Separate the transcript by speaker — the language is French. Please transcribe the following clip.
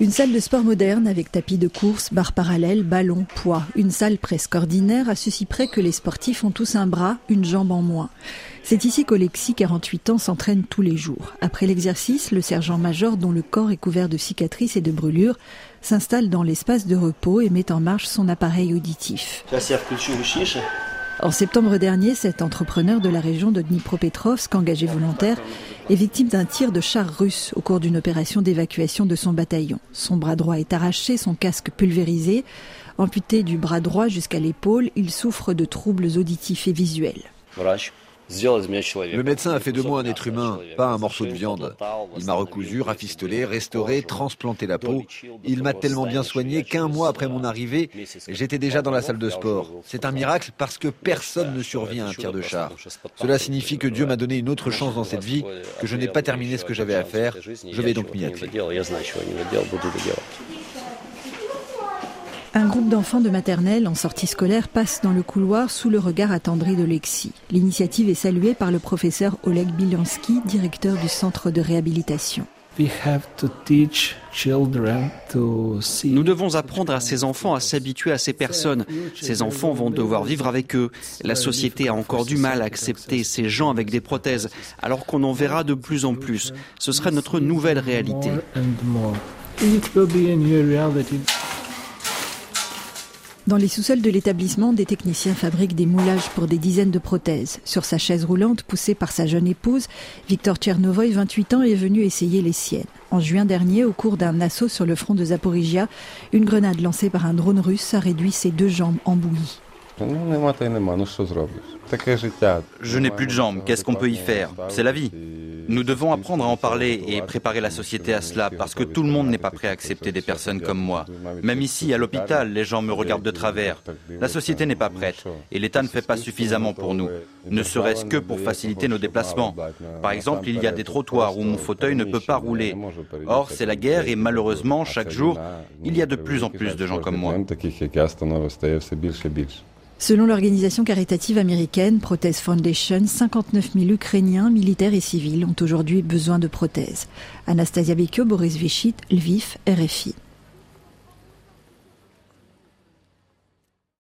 Speaker 1: Une salle de sport moderne avec tapis de course, barres parallèles, ballons, poids. Une salle presque ordinaire à ceci près que les sportifs ont tous un bras, une jambe en moins. C'est ici qu'Olexi, 48 ans, s'entraîne tous les jours. Après l'exercice, le sergent-major, dont le corps est couvert de cicatrices et de brûlures, s'installe dans l'espace de repos et met en marche son appareil auditif. En septembre dernier, cet entrepreneur de la région de Dnipropetrovsk, engagé volontaire, est victime d'un tir de char russe au cours d'une opération d'évacuation de son bataillon. Son bras droit est arraché, son casque pulvérisé. Amputé du bras droit jusqu'à l'épaule, il souffre de troubles auditifs et visuels.
Speaker 2: Le médecin a fait de moi un être humain, pas un morceau de viande. Il m'a recousu, rafistolé, restauré, transplanté la peau. Il m'a tellement bien soigné qu'un mois après mon arrivée, j'étais déjà dans la salle de sport. C'est un miracle parce que personne ne survit à un tir de char. Cela signifie que Dieu m'a donné une autre chance dans cette vie, que je n'ai pas terminé ce que j'avais à faire. Je vais donc m'y atteler.
Speaker 1: Un groupe d'enfants de maternelle en sortie scolaire passe dans le couloir sous le regard attendri de Lexi. L'initiative est saluée par le professeur Oleg Bilansky, directeur du centre de réhabilitation.
Speaker 3: Nous devons apprendre à ces enfants à s'habituer à ces personnes. Ces enfants vont devoir vivre avec eux. La société a encore du mal à accepter ces gens avec des prothèses, alors qu'on en verra de plus en plus. Ce sera notre nouvelle réalité.
Speaker 1: Dans les sous-sols de l'établissement, des techniciens fabriquent des moulages pour des dizaines de prothèses. Sur sa chaise roulante, poussée par sa jeune épouse, Victor Tchernovoy, 28 ans, est venu essayer les siennes. En juin dernier, au cours d'un assaut sur le front de Zaporizhia, une grenade lancée par un drone russe a réduit ses deux jambes en bouillie.
Speaker 4: Je n'ai plus de jambes, qu'est-ce qu'on peut y faire C'est la vie. Nous devons apprendre à en parler et préparer la société à cela parce que tout le monde n'est pas prêt à accepter des personnes comme moi. Même ici, à l'hôpital, les gens me regardent de travers. La société n'est pas prête et l'État ne fait pas suffisamment pour nous, ne serait-ce que pour faciliter nos déplacements. Par exemple, il y a des trottoirs où mon fauteuil ne peut pas rouler. Or, c'est la guerre et malheureusement, chaque jour, il y a de plus en plus de gens comme moi.
Speaker 1: Selon l'organisation caritative américaine Prothèse Foundation, 59 000 Ukrainiens, militaires et civils, ont aujourd'hui besoin de prothèses. Anastasia Bekio, Boris Vichit, Lviv, RFI.